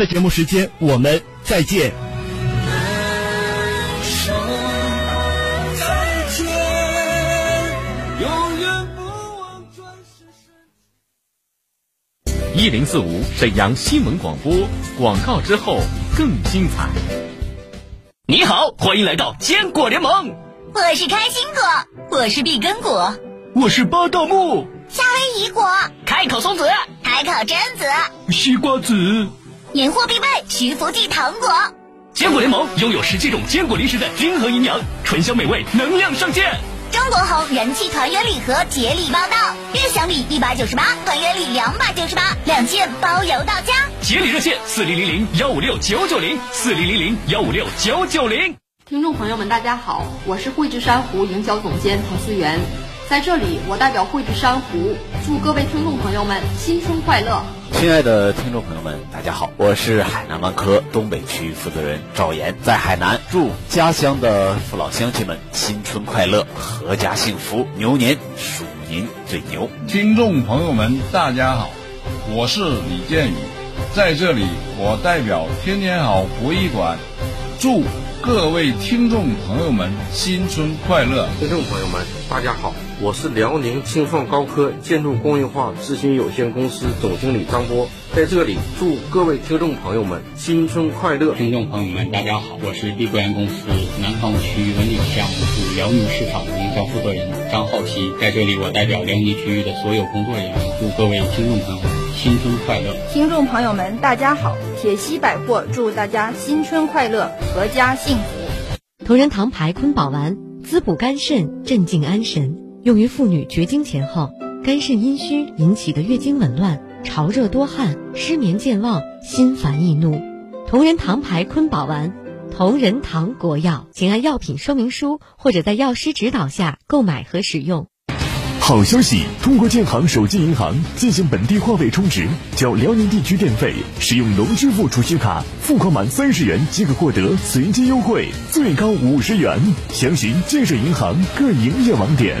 的节目时间，我们再见。一零四五沈阳新闻广播广告之后更精彩。你好，欢迎来到坚果联盟。我是开心果，我是碧根果，我是巴道木，夏威夷果，开口松子，开口榛子，西瓜子，年货必备徐福记糖果。坚果联盟拥有十七种坚果零食的均衡营养，醇香美味，能量上限。中国红人气团圆礼盒节礼报到，悦享礼一百九十八，团圆礼两百九十八，两件包邮到家。节礼热线四零零零幺五六九九零四零零零幺五六九九零。听众朋友们，大家好，我是汇聚珊瑚营销总监滕思源，在这里我代表汇聚珊瑚祝各位听众朋友们新春快乐。亲爱的听众朋友们，大家好，我是海南万科东北区负责人赵岩，在海南祝家乡的父老乡亲们新春快乐，阖家幸福，牛年鼠年最牛。听众朋友们，大家好，我是李建宇，在这里我代表天天好博艺馆祝各位听众朋友们新春快乐。听众朋友们，大家好。我是辽宁青创高科建筑工业化咨询有限公司总经理张波，在这里祝各位听众朋友们新春快乐。听众朋友们，大家好，我是碧桂园公司南方区文旅项目部辽宁市场营销负责人张浩熙，在这里我代表辽宁区域的所有工作人员，祝各位听众朋友们新春快乐。听众朋友们，大家好，铁西百货祝大家新春快乐，阖家幸福。同仁堂牌坤宝丸，滋补肝肾，镇静安神。用于妇女绝经前后肝肾阴虚引起的月经紊乱、潮热多汗、失眠健忘、心烦易怒。同仁堂牌坤宝丸，同仁堂国药，请按药品说明书或者在药师指导下购买和使用。好消息！通过建行手机银行进行本地话费充值，缴辽宁地区电费，使用农支付储蓄卡付款满三十元即可获得随机优惠，最高五十元。详询建设银行各营业网点。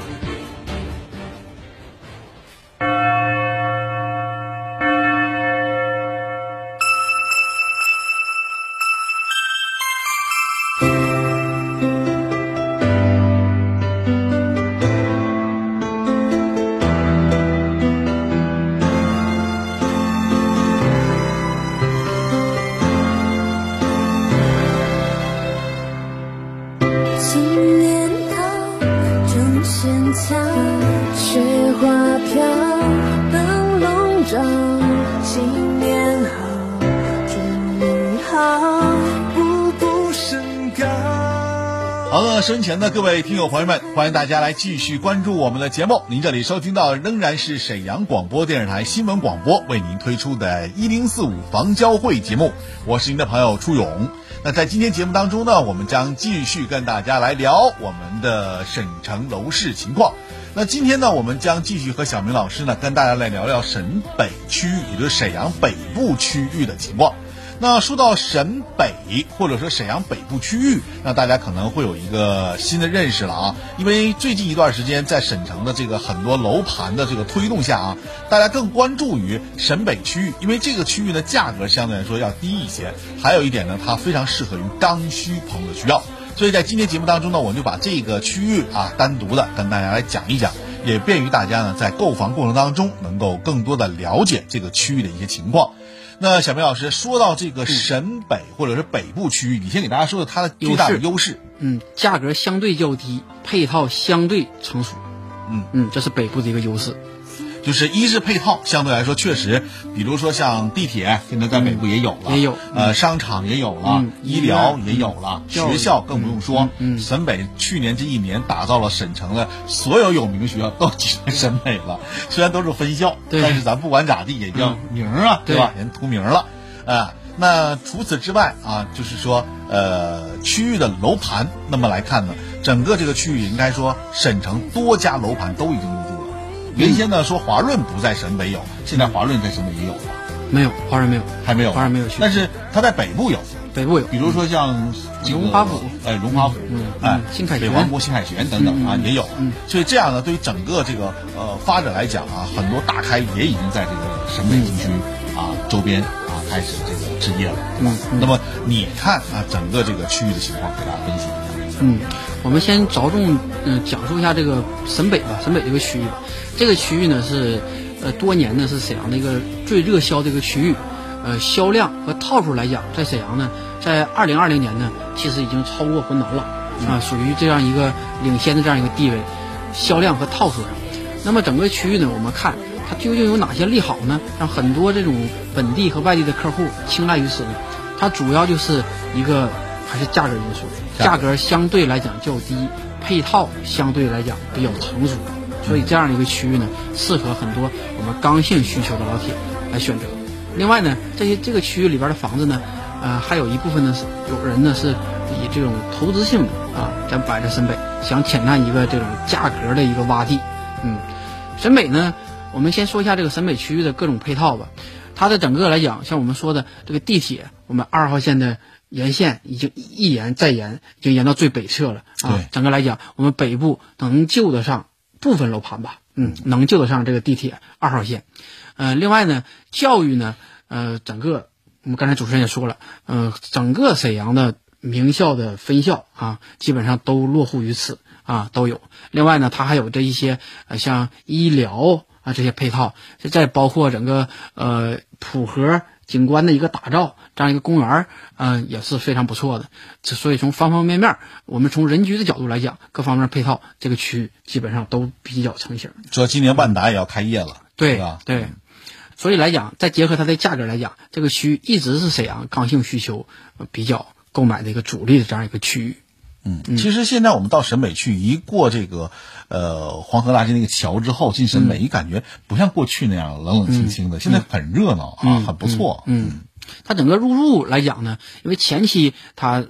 雪花飘灯笼照好了身前的各位听友朋友们，欢迎大家来继续关注我们的节目。您这里收听到仍然是沈阳广播电视台新闻广播为您推出的“一零四五房交会”节目，我是您的朋友初勇。那在今天节目当中呢，我们将继续跟大家来聊我们的省城楼市情况。那今天呢，我们将继续和小明老师呢跟大家来聊聊沈北区域，也就是沈阳北部区域的情况。那说到沈北或者说沈阳北部区域，那大家可能会有一个新的认识了啊，因为最近一段时间在沈城的这个很多楼盘的这个推动下啊，大家更关注于沈北区域，因为这个区域的价格相对来说要低一些，还有一点呢，它非常适合于刚需朋友的需要，所以在今天节目当中呢，我们就把这个区域啊单独的跟大家来讲一讲，也便于大家呢在购房过程当中能够更多的了解这个区域的一些情况。那小明老师说到这个沈北或者是北部区域，你先给大家说说它的最大的优势。嗯，价格相对较低，配套相对成熟。嗯嗯，这是北部的一个优势。就是一是配套相对来说确实，比如说像地铁，现在在北部也有了，也有，呃，商场也有了，医疗也有了，学校更不用说。嗯，沈北去年这一年打造了沈城的所有有名学校都集在沈北了，虽然都是分校，但是咱不管咋地也叫名啊，对吧？人图名了，啊。那除此之外啊，就是说，呃，区域的楼盘，那么来看呢，整个这个区域应该说，沈城多家楼盘都已经。原先呢说华润不在沈北有，现在华润在沈北也有了。没有，华润没有，还没有，华润没有去。但是它在北部有，北部有，比如说像荣华府，哎，荣华府，哎，新凯北王国、新凯旋等等啊，也有。嗯，所以这样呢，对于整个这个呃发展来讲啊，很多大开也已经在这个沈北地区啊周边啊开始这个置业了。嗯，那么你看啊，整个这个区域的情况，给大家分析一下。嗯，我们先着重嗯讲述一下这个沈北吧，沈北这个区域吧。这个区域呢是呃多年呢是沈阳的一个最热销的一个区域。呃，销量和套数来讲，在沈阳呢，在二零二零年呢，其实已经超过浑南了啊，属于这样一个领先的这样一个地位，销量和套数上。那么整个区域呢，我们看它究竟有哪些利好呢？让很多这种本地和外地的客户青睐于此呢？它主要就是一个还是价格因素，价格相对来讲较低，配套相对来讲比较成熟，所以这样的一个区域呢，适合很多我们刚性需求的老铁来选择。另外呢，这些这个区域里边的房子呢，呃，还有一部分呢是有人呢是以这种投资性的啊，咱摆在沈北，想浅探一个这种价格的一个洼地。嗯，沈北呢，我们先说一下这个沈北区域的各种配套吧。它的整个来讲，像我们说的这个地铁，我们二号线的沿线已经一延再延，已经延到最北侧了啊。整个来讲，我们北部能救得上部分楼盘吧？嗯，能救得上这个地铁二号线。呃，另外呢，教育呢，呃，整个我们刚才主持人也说了，呃，整个沈阳的名校的分校啊，基本上都落户于此啊，都有。另外呢，它还有这一些呃，像医疗啊这些配套，再包括整个呃普和景观的一个打造，这样一个公园，嗯，也是非常不错的。所以从方方面面，我们从人居的角度来讲，各方面配套，这个区域基本上都比较成型。说今年万达也要开业了，对吧？对。所以来讲，再结合它的价格来讲，这个区域一直是沈阳刚性需求比较购买的一个主力的这样一个区域。嗯，其实现在我们到沈北去，一过这个呃黄河大街那个桥之后，进沈北，你感觉不像过去那样冷冷清清的，现在很热闹啊，很不错。嗯，它整个入住来讲呢，因为前期它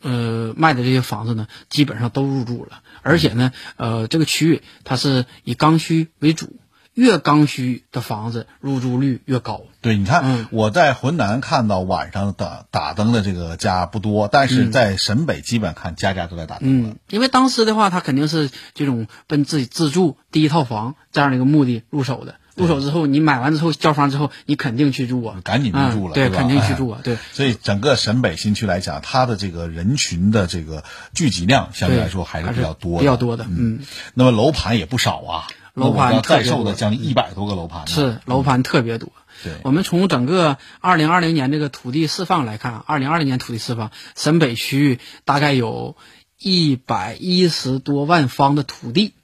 呃卖的这些房子呢，基本上都入住了，而且呢，呃，这个区域它是以刚需为主。越刚需的房子入住率越高。对，你看我在浑南看到晚上打打灯的这个家不多，但是在沈北基本看家家都在打灯嗯，因为当时的话，他肯定是这种奔自己自住第一套房这样的一个目的入手的。入手之后，你买完之后交房之后，你肯定去住啊，赶紧入住了，对，肯定去住啊，对。所以整个沈北新区来讲，它的这个人群的这个聚集量相对来说还是比较多，比较多的。嗯，那么楼盘也不少啊。楼盘在售的将近一百多个楼盘，是楼盘特别多。对，我们从整个二零二零年这个土地释放来看，二零二零年土地释放，沈北区域大概有一百一十多万方的土地，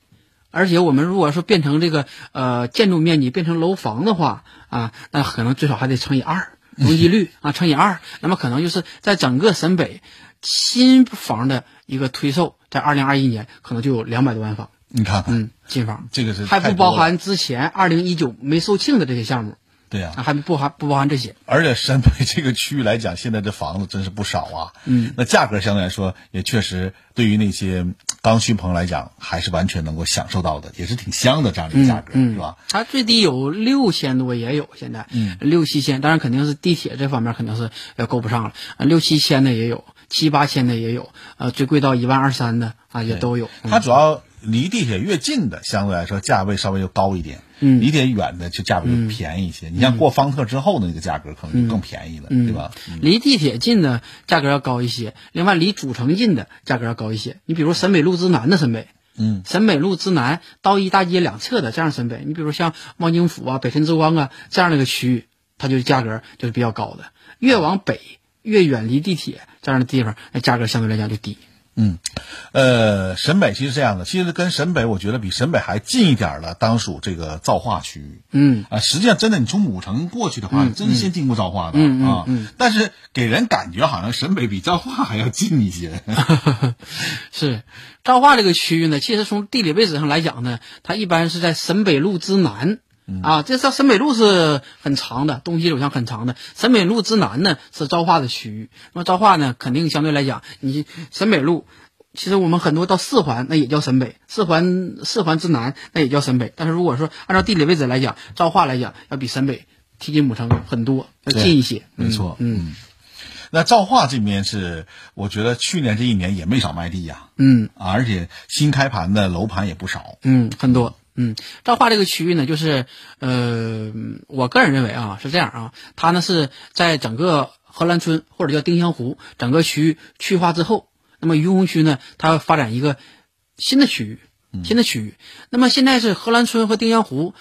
而且我们如果说变成这个呃建筑面积变成楼房的话啊，那可能最少还得乘以二，容积率 啊乘以二，那么可能就是在整个沈北新房的一个推售，在二零二一年可能就有两百多万方。你看看，嗯，新房。这个是还不包含之前二零一九没售罄的这些项目，对呀，还不含不包含这些。而且沈北这个区域来讲，现在这房子真是不少啊，嗯，那价格相对来说也确实对于那些刚需朋友来讲，还是完全能够享受到的，也是挺香的这样的价格，嗯、是吧？它最低有六千多也有，现在，嗯，六七千，当然肯定是地铁这方面肯定是要够不上了，六七千的也有，七八千的也有，呃，最贵到一万二三的啊也都有。它主要。离地铁越近的，相对来说价位稍微就高一点；嗯，离地铁远的就价格就便宜一些。嗯、你像过方特之后的那个价格，可能就更便宜了，嗯、对吧？离地铁近的价格要高一些，另外离主城近的价格要高一些。你比如沈北路之南的沈北，嗯，沈北路之南道一大街两侧的这样沈北，你比如像望京府啊、北辰之光啊这样的一个区域，它就价格就是比较高的。越往北，越远离地铁这样的地方，那价格相对来讲就低。嗯，呃，沈北其实这样的，其实跟沈北，我觉得比沈北还近一点的，当属这个造化区域。嗯啊，实际上真的，你从母城过去的话，嗯真是先经过造化的、嗯嗯啊。嗯但是给人感觉好像沈北比造化还要近一些。是，造化这个区域呢，其实从地理位置上来讲呢，它一般是在沈北路之南。啊，这条沈北路是很长的，东西走向很长的。沈北路之南呢是昭化的区域，那么昭化呢肯定相对来讲，你沈北路，其实我们很多到四环那也叫沈北，四环四环之南那也叫沈北。但是如果说按照地理位置来讲，昭化来讲要比沈北贴近母城很多，要近一些。没错，嗯。那造化这边是，我觉得去年这一年也没少卖地呀、嗯啊，而且新开盘的楼盘也不少。嗯，很多。嗯，昭化这个区域呢，就是呃，我个人认为啊是这样啊，它呢是在整个荷兰村或者叫丁香湖整个区域区划之后，那么于洪区呢，它要发展一个新的区域，新的区域。那么现在是荷兰村和丁香湖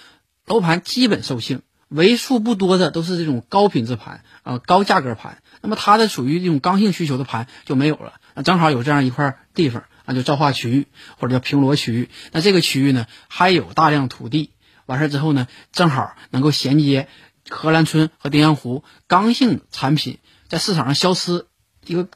楼盘基本售罄，为数不多的都是这种高品质盘啊、呃高价格盘。那么它的属于这种刚性需求的盘就没有了，那正好有这样一块地方。那就昭化区域或者叫平罗区域，那这个区域呢还有大量土地，完事儿之后呢，正好能够衔接荷兰村和丁香湖刚性产品在市场上消失一个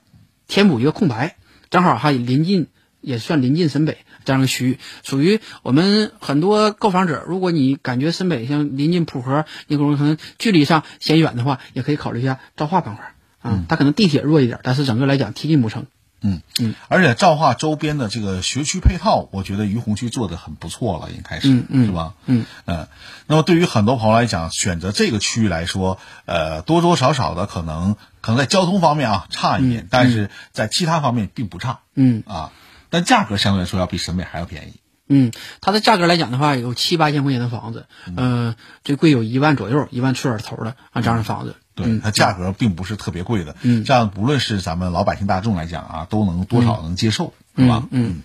填补一个空白，正好还临近也算临近沈北这样一个区域，属于我们很多购房者，如果你感觉沈北像临近浦河，你可能距离上嫌远的话，也可以考虑一下昭化板块啊，它可能地铁弱一点，但是整个来讲贴近母城。嗯嗯，而且赵化周边的这个学区配套，我觉得于洪区做的很不错了，应该是，嗯嗯是吧？嗯嗯。那么对于很多朋友来讲，选择这个区域来说，呃，多多少少的可能可能在交通方面啊差一点，嗯但是在其他方面并不差。嗯啊，但价格相对来说要比沈北还要便宜。嗯，它的价格来讲的话，有七八千块钱的房子，呃，最贵有一万左右，一万出点头的啊这样的房子。对，它价格并不是特别贵的，嗯，这样不论是咱们老百姓大众来讲啊，都能多少能接受，是吧？嗯。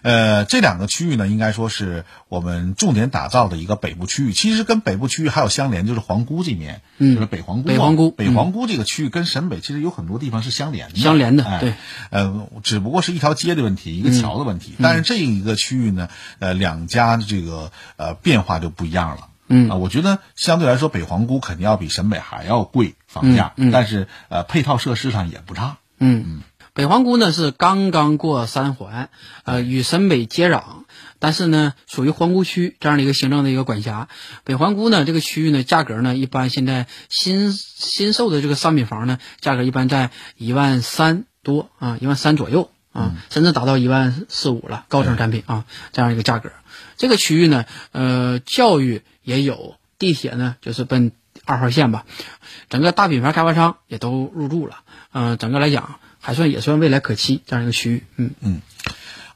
呃，这两个区域呢，应该说是我们重点打造的一个北部区域。其实跟北部区域还有相连，就是皇姑这面，嗯，就是北皇姑。北皇姑，北皇姑这个区域跟沈北其实有很多地方是相连的，相连的，哎、对。呃，只不过是一条街的问题，一个桥的问题。嗯、但是这一个区域呢，呃，两家的这个呃变化就不一样了。嗯啊、呃，我觉得相对来说，北皇姑肯定要比沈北还要贵房价，嗯嗯、但是呃，配套设施上也不差。嗯嗯。北皇姑呢是刚刚过三环，呃，与沈北接壤，但是呢属于皇姑区这样的一个行政的一个管辖。北皇姑呢这个区域呢价格呢一般现在新新售的这个商品房呢价格一般在一万三多啊，一万三左右啊，甚至达到一万四五了，高层产品啊这样一个价格。这个区域呢，呃，教育也有，地铁呢就是奔二号线吧，整个大品牌开发商也都入驻了，呃，整个来讲。还算也算未来可期这样一个区域，嗯嗯，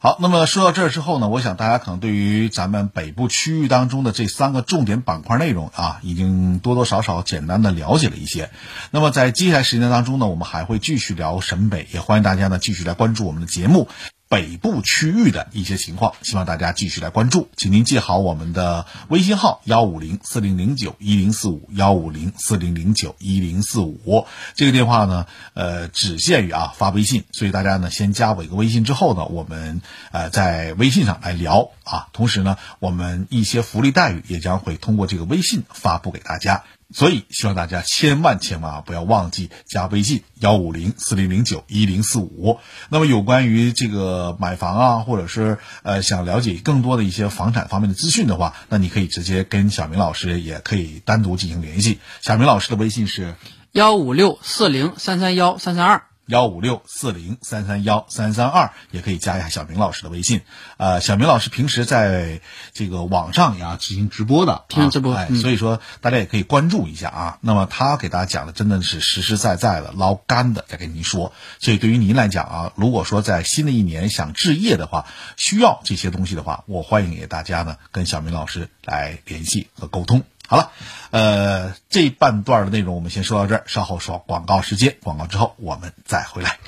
好，那么说到这儿之后呢，我想大家可能对于咱们北部区域当中的这三个重点板块内容啊，已经多多少少简单的了解了一些。那么在接下来时间当中呢，我们还会继续聊沈北，也欢迎大家呢继续来关注我们的节目。北部区域的一些情况，希望大家继续来关注，请您记好我们的微信号幺五零四零零九一零四五幺五零四零零九一零四五。这个电话呢，呃，只限于啊发微信，所以大家呢先加我一个微信之后呢，我们呃在微信上来聊啊，同时呢，我们一些福利待遇也将会通过这个微信发布给大家。所以，希望大家千万千万啊，不要忘记加微信幺五零四零零九一零四五。那么，有关于这个买房啊，或者是呃想了解更多的一些房产方面的资讯的话，那你可以直接跟小明老师，也可以单独进行联系。小明老师的微信是幺五六四零三三幺三三二。幺五六四零三三幺三三二，也可以加一下小明老师的微信。呃，小明老师平时在这个网上呀进行直播的，进行直播，哎，嗯、所以说大家也可以关注一下啊。那么他给大家讲的真的是实实在在的捞干的，在跟您说。所以对于您来讲啊，如果说在新的一年想置业的话，需要这些东西的话，我欢迎给大家呢跟小明老师来联系和沟通。好了，呃，这半段的内容我们先说到这儿，稍后说广告时间，广告之后我们再回来。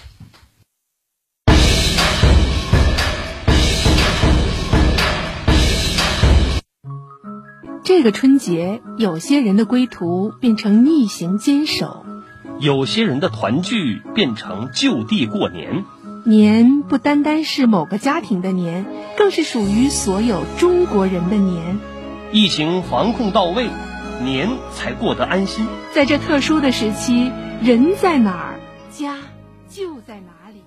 这这个春节，有些人的归途变成逆行坚守，有些人的团聚变成就地过年。年不单单是某个家庭的年，更是属于所有中国人的年。疫情防控到位，年才过得安心。在这特殊的时期，人在哪儿，家就在哪里。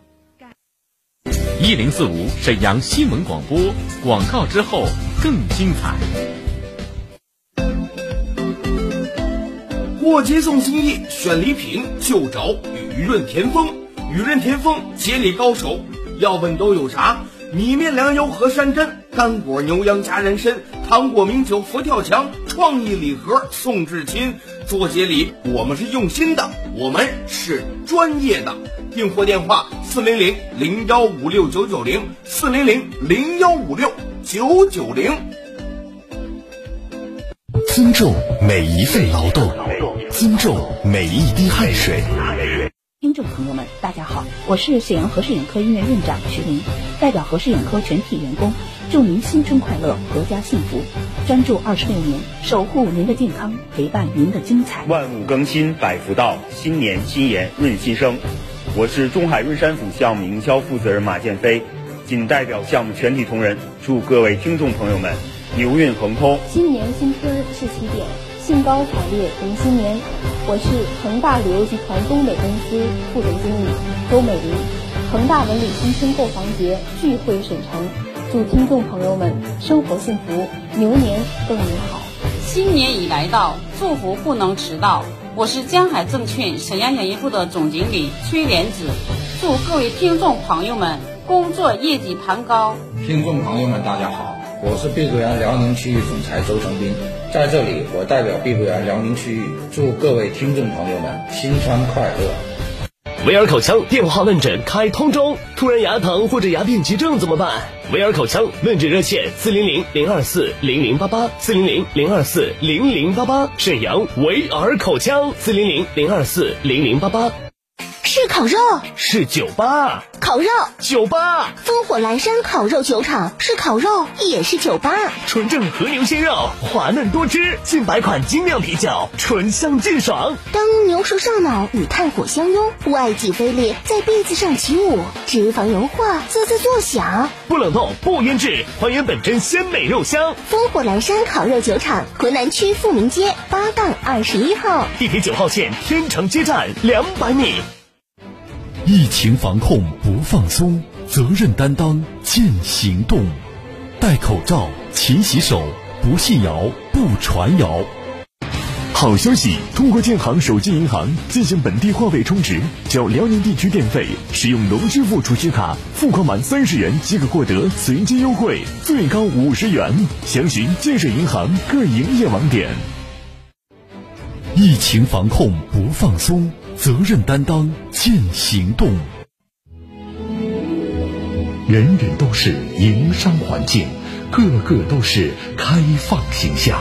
一零四五沈阳新闻广播广告之后更精彩。过节送心意，选礼品就找雨润田丰。雨润田丰节礼高手，要问都有啥？米面粮油和山珍，干果牛羊加人参，糖果名酒佛跳墙，创意礼盒送至亲。做节礼，我们是用心的，我们是专业的。订货电话：四零零零幺五六九九零，四零零零幺五六九九零。尊重每一份劳动，尊重每一滴汗水。听众朋友们，大家好，我是沈阳和氏眼科医院院长徐林，代表和氏眼科全体员工，祝您新春快乐，阖家幸福。专注二十六年，守护您的健康，陪伴您的精彩。万物更新，百福到，新年新颜润新生。我是中海润山府项目营销负责人马建飞，仅代表项目全体同仁，祝各位听众朋友们牛运亨通。新年新春是起点，兴高采烈迎新年。我是恒大旅游集团东北公司副总经理周美玲。恒大文旅新春购房节聚会沈城，祝听众朋友们生活幸福，牛年更美好。新年已来到，祝福不能迟到。我是江海证券沈阳演艺部的总经理崔莲子，祝各位听众朋友们工作业绩攀高。听众朋友们，大家好，我是碧桂园辽宁区域总裁周成斌。在这里，我代表碧桂园辽宁区域，祝各位听众朋友们新春快乐。维尔口腔电话问诊开通中，突然牙疼或者牙病急症怎么办？维尔口腔问诊热线：四零零零二四零零八八，四零零零二四零零八八。沈阳维尔口腔，四零零零二四零零八八。是烤肉，是酒吧，烤肉酒吧，烽火阑珊烤肉酒厂是烤肉也是酒吧，纯正和牛鲜肉，滑嫩多汁，近百款精酿啤酒，醇香劲爽。当牛舌上脑与炭火相拥，外脊飞裂在篦子上起舞，脂肪油化滋滋作响，不冷冻不腌制，还原本真鲜美肉香。烽火阑珊烤肉酒厂，浑南区富民街八杠二十一号，地铁九号线天成街站两百米。疫情防控不放松，责任担当见行动。戴口罩，勤洗手，不信谣，不传谣。好消息！通过建行手机银行进行本地话费充值，交辽宁地区电费，使用农支付储蓄卡付款满三十元即可获得随机优惠，最高五十元。详询建设银行各营业网点。疫情防控不放松。责任担当见行动，人人都是营商环境，个个都是开放形象。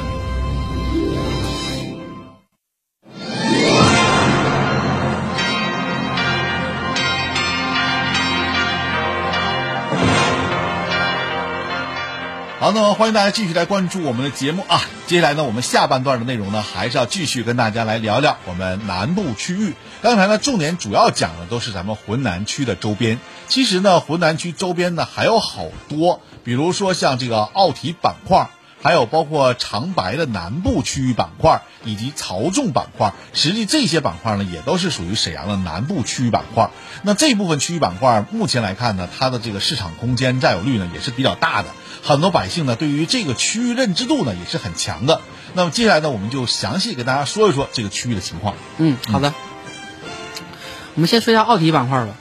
好，那么欢迎大家继续来关注我们的节目啊！接下来呢，我们下半段的内容呢，还是要继续跟大家来聊聊我们南部区域。刚才呢，重点主要讲的都是咱们浑南区的周边。其实呢，浑南区周边呢还有好多，比如说像这个奥体板块，还有包括长白的南部区域板块以及曹仲板块。实际这些板块呢，也都是属于沈阳的南部区域板块。那这部分区域板块目前来看呢，它的这个市场空间占有率呢也是比较大的。很多百姓呢，对于这个区域认知度呢也是很强的。那么接下来呢，我们就详细给大家说一说这个区域的情况。嗯，好的。我们先说一下奥体板块吧。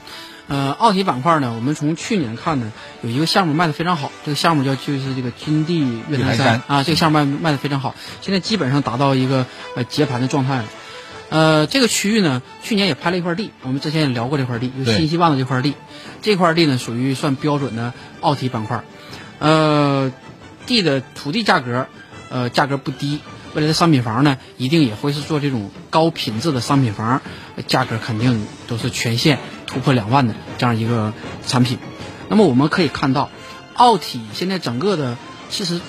呃，奥体板块呢，我们从去年看呢，有一个项目卖的非常好，这个项目叫就是这个金地越南山啊，这个项目卖卖的非常好，现在基本上达到一个呃结盘的状态了。呃，这个区域呢，去年也拍了一块地，我们之前也聊过这块地，就新希望的这块地。这块地呢，属于算标准的奥体板块。呃，地的土地价格，呃，价格不低。未来的商品房呢，一定也会是做这种高品质的商品房，价格肯定都是全线突破两万的这样一个产品。那么我们可以看到，奥体现在整个的其实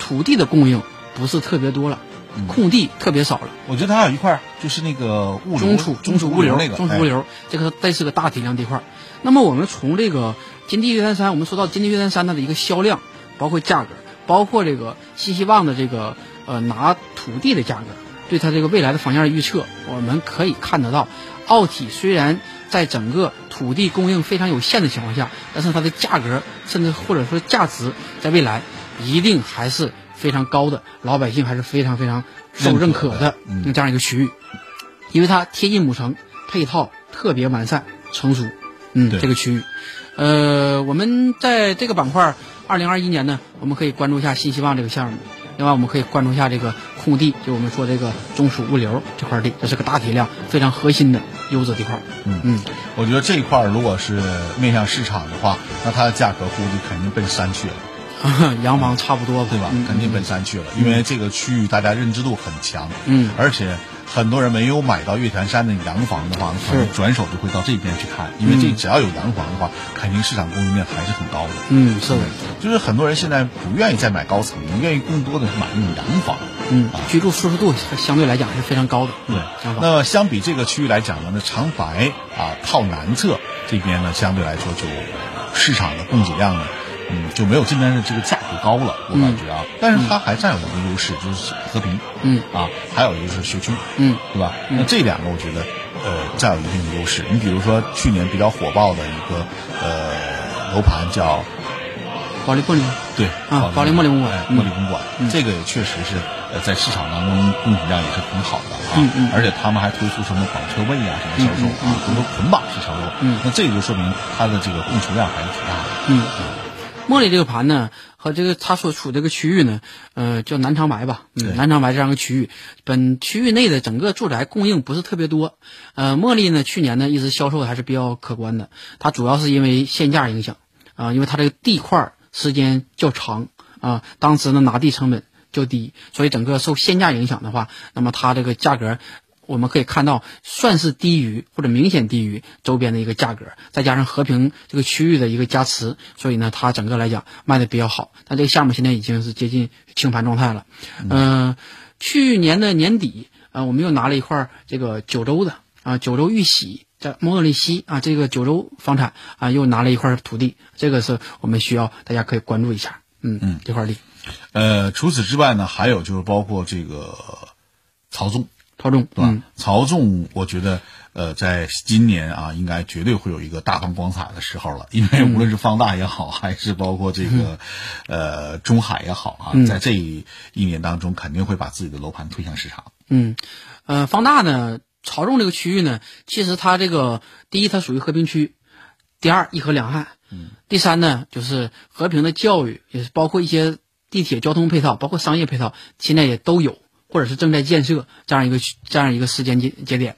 土地的供应不是特别多了，空地特别少了。我觉得它有一块就是那个物流中储中储物流那个中储物流，哎这个这是个大体量地块。那么我们从这个金地岳山山，我们说到金地岳山山它的一个销量，包括价格，包括这个新希望的这个呃拿土地的价格，对它这个未来的房价的预测，我们可以看得到，奥体虽然在整个土地供应非常有限的情况下，但是它的价格甚至或者说价值，在未来一定还是非常高的，老百姓还是非常非常受认可的这样一个区域，因为它贴近母城，配套特别完善成熟，嗯，这个区域，呃，我们在这个板块，二零二一年呢，我们可以关注一下新希望这个项目。另外，我们可以关注一下这个空地，就我们说这个中储物流这块地，这是个大体量、非常核心的优质地块。嗯嗯，我觉得这一块如果是面向市场的话，那它的价格估计肯定奔山去了。洋房差不多吧，对吧？肯定奔山去了，因为这个区域大家认知度很强，嗯，而且很多人没有买到月坛山的洋房的话，可能转手就会到这边去看，因为这只要有洋房的话，肯定市场供应量还是很高的。嗯，是的，就是很多人现在不愿意再买高层，愿意更多的是买那种洋房。嗯，居住舒适度相对来讲是非常高的。对，那么相比这个区域来讲呢，那长白啊靠南侧这边呢，相对来说就市场的供给量呢。嗯，就没有这边的这个价格高了，我感觉啊，但是它还占有一个优势，就是和平，嗯。啊，还有一个就是学区，嗯，对吧？那这两个我觉得，呃，占有一定的优势。你比如说去年比较火爆的一个呃楼盘叫保利茉莉，对啊，保利茉莉公馆，茉莉公馆，这个也确实是呃在市场当中供给量也是很好的啊，嗯嗯，而且他们还推出什么绑车位啊什么销售啊，很多捆绑式销售，嗯，那这个就说明它的这个供求量还是挺大的，嗯。茉莉这个盘呢，和这个它所处这个区域呢，呃，叫南长白吧，嗯，南长白这样一个区域，本区域内的整个住宅供应不是特别多，呃，茉莉呢，去年呢一直销售还是比较可观的，它主要是因为限价影响啊、因为它这个地块时间较长啊、当时呢拿地成本较低，所以整个受限价影响的话，那么它这个价格。我们可以看到，算是低于或者明显低于周边的一个价格，再加上和平这个区域的一个加持，所以呢，它整个来讲卖的比较好。但这个项目现在已经是接近清盘状态了。嗯、呃，去年的年底，啊、呃，我们又拿了一块这个九州的啊，九州玉玺在莫诺利西啊，这个九州房产啊，又拿了一块土地，这个是我们需要大家可以关注一下。嗯嗯，这块地。呃，除此之外呢，还有就是包括这个曹纵。曹纵对吧？嗯、曹纵，我觉得呃，在今年啊，应该绝对会有一个大放光彩的时候了。因为无论是方大也好，还是包括这个、嗯、呃中海也好啊，嗯、在这一年当中，肯定会把自己的楼盘推向市场。嗯，呃，方大呢，曹纵这个区域呢，其实它这个第一，它属于和平区；第二，一河两岸；嗯，第三呢，就是和平的教育，也是包括一些地铁交通配套，包括商业配套，现在也都有。或者是正在建设这样一个这样一个时间节节点，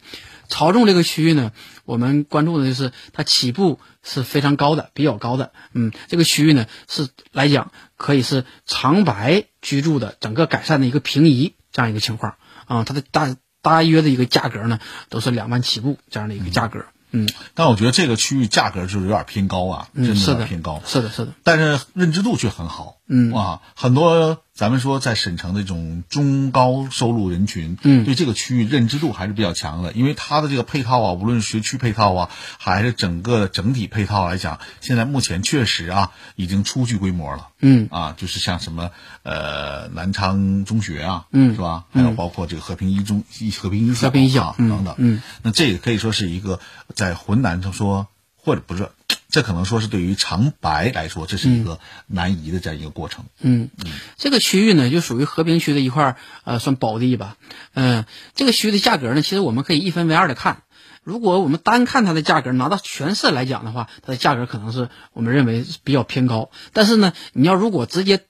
曹纵这个区域呢，我们关注的就是它起步是非常高的，比较高的。嗯，这个区域呢是来讲可以是长白居住的整个改善的一个平移这样一个情况啊，它的大大约的一个价格呢都是两万起步这样的一个价格。嗯，但我觉得这个区域价格就是有点偏高啊，嗯、真的有点偏高。是的，是的。但是认知度却很好。嗯啊，很多咱们说在省城的这种中高收入人群，嗯，对这个区域认知度还是比较强的，因为它的这个配套啊，无论是学区配套啊，还是整个整体配套来讲，现在目前确实啊已经初具规模了。嗯啊，就是像什么呃南昌中学啊，嗯，是吧？还有包括这个和平一中、和平一小、和平一小啊等等。嗯，那这个可以说是一个在浑南上说，或者不是。这可能说是对于长白来说，这是一个南移的这样一个过程。嗯，嗯这个区域呢，就属于和平区的一块呃，算宝地吧。嗯、呃，这个区域的价格呢，其实我们可以一分为二的看。如果我们单看它的价格，拿到全市来讲的话，它的价格可能是我们认为比较偏高。但是呢，你要如果直接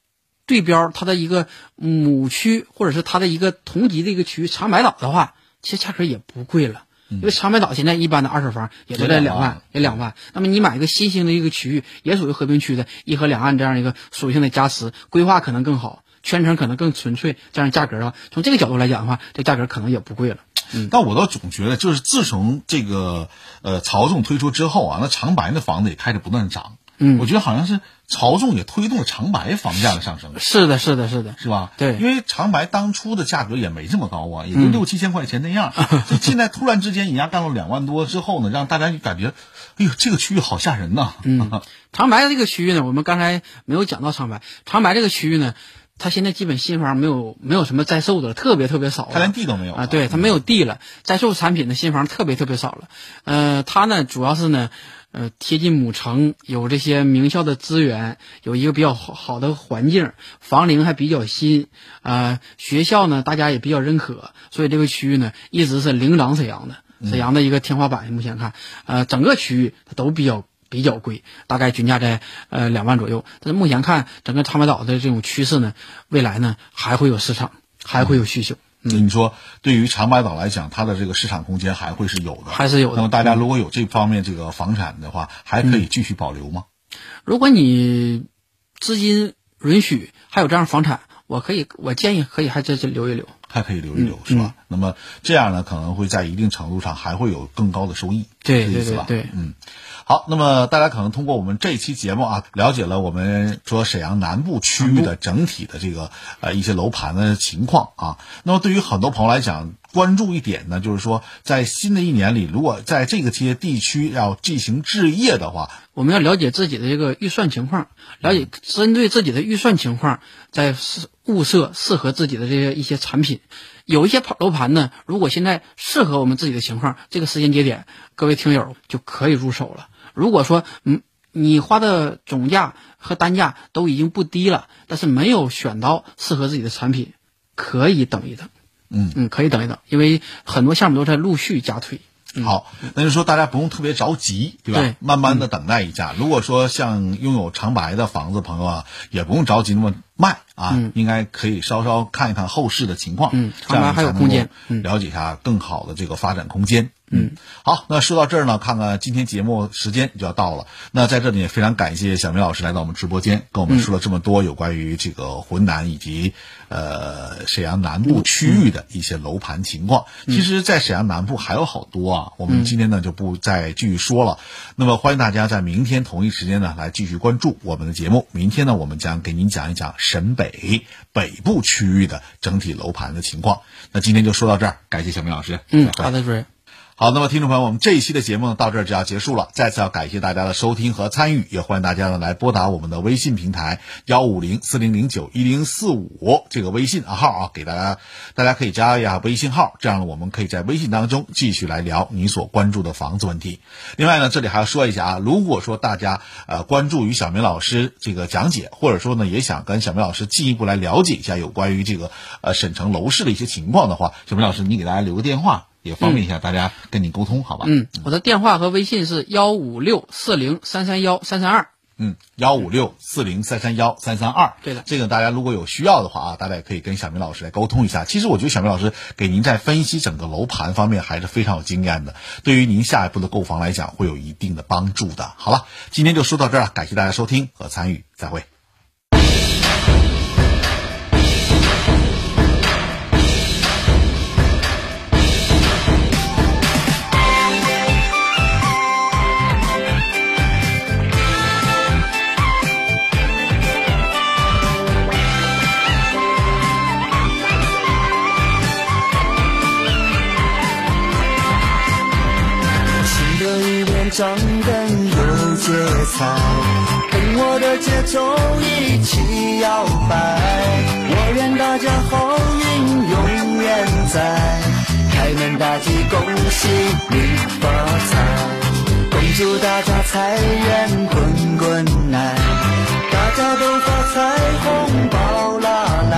对标它的一个母区，或者是它的一个同级的一个区域长白岛的话，其实价格也不贵了。因为长白岛现在一般的二手房也都在两万，也两万。那么你买一个新兴的一个区域，也属于和平区的一河两岸这样一个属性的加持，规划可能更好，圈层可能更纯粹，这样价格的话，从这个角度来讲的话，这价格可能也不贵了。嗯，但我倒总觉得，就是自从这个呃曹总推出之后啊，那长白的房子也开始不断涨。嗯，我觉得好像是潮众也推动了长白房价的上升。是的，是的，是的，是吧？对，因为长白当初的价格也没这么高啊，也就嗯六七千块钱那样。就现在突然之间一下干到两万多之后呢，让大家就感觉，哎呦，这个区域好吓人呐。嗯，长白这个区域呢，我们刚才没有讲到长白。长白这个区域呢，它现在基本新房没有没有什么在售的了，特别特别少了。它连地都没有啊，对，他没有地了，在售产品的新房特别特别少了。呃，他呢主要是呢，呃，贴近母城，有这些名校的资源，有一个比较好好的环境，房龄还比较新，呃，学校呢大家也比较认可，所以这个区域呢一直是领涨沈阳的，沈阳的一个天花板。目前看，呃，整个区域它都比较。比较贵，大概均价在呃两万左右。但是目前看整个长白岛的这种趋势呢，未来呢还会有市场，还会有需求。嗯，你说对于长白岛来讲，它的这个市场空间还会是有的，还是有的。那么大家如果有这方面这个房产的话，还可以继续保留吗？如果你资金允许，还有这样房产，我可以，我建议可以还在这留一留，还可以留一留，是吧？那么这样呢，可能会在一定程度上还会有更高的收益，对对对对，嗯。好，那么大家可能通过我们这一期节目啊，了解了我们说沈阳南部区域的整体的这个呃一些楼盘的情况啊。那么对于很多朋友来讲，关注一点呢，就是说在新的一年里，如果在这个些地区要进行置业的话，我们要了解自己的这个预算情况，了解针对自己的预算情况，在物色适合自己的这些一些产品。有一些楼盘呢，如果现在适合我们自己的情况，这个时间节点，各位听友就可以入手了。如果说嗯，你花的总价和单价都已经不低了，但是没有选到适合自己的产品，可以等一等。嗯嗯，可以等一等，因为很多项目都在陆续加推。好，那就说大家不用特别着急，对吧？对慢慢的等待一下。如果说像拥有长白的房子朋友啊，也不用着急那么卖啊，嗯应该可以稍稍看一看后市的情况，嗯这样还有空间了解一下更好的这个发展空间。嗯，好，那说到这儿呢，看看今天节目时间就要到了。那在这里也非常感谢小明老师来到我们直播间，跟我们说了这么多有关于这个浑南以及呃沈阳南部区域的一些楼盘情况。其实，在沈阳南部还有好多啊，我们今天呢就不再继续说了。那么，欢迎大家在明天同一时间呢来继续关注我们的节目。明天呢，我们将给您讲一讲沈北北部区域的整体楼盘的情况。那今天就说到这儿，感谢小明老师。嗯，好的，主任。好，那么听众朋友，我们这一期的节目呢到这儿就要结束了。再次要感谢大家的收听和参与，也欢迎大家呢来拨打我们的微信平台幺五零四零零九一零四五这个微信啊号啊，给大家大家可以加一下微信号，这样呢我们可以在微信当中继续来聊你所关注的房子问题。另外呢，这里还要说一下啊，如果说大家呃关注于小明老师这个讲解，或者说呢也想跟小明老师进一步来了解一下有关于这个呃省城楼市的一些情况的话，小明老师你给大家留个电话。也方便一下大家跟你沟通，好吧？嗯，我的电话和微信是幺五六四零三三幺三三二。嗯，幺五六四零三三幺三三二。对的，这个大家如果有需要的话啊，大家也可以跟小明老师来沟通一下。其实我觉得小明老师给您在分析整个楼盘方面还是非常有经验的，对于您下一步的购房来讲会有一定的帮助的。好了，今天就说到这儿了，感谢大家收听和参与，再会。恭喜你发财，恭祝大家财源滚滚来，大家都发财，红包拿来，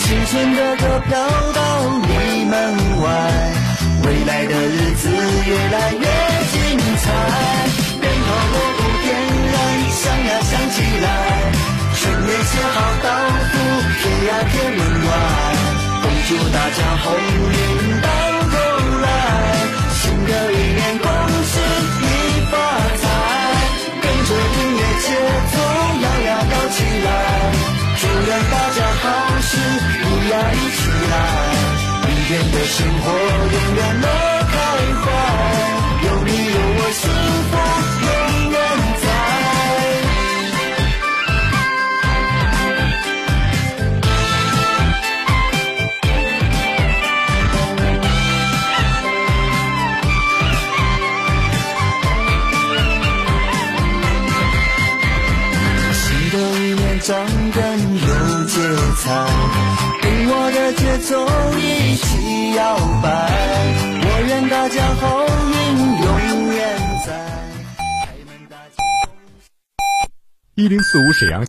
新春的歌飘到你门外。未来的日子越来越精彩，鞭炮锣鼓点燃，响呀响起来，春联写好到处贴呀贴门外，恭祝大家鸿运在一起来，明天的生活永远乐开怀，有你有我，幸福永远在。新的一年，张灯又结彩。我的节奏一起摇摆。我愿大家好运永远在。一零四五沈阳。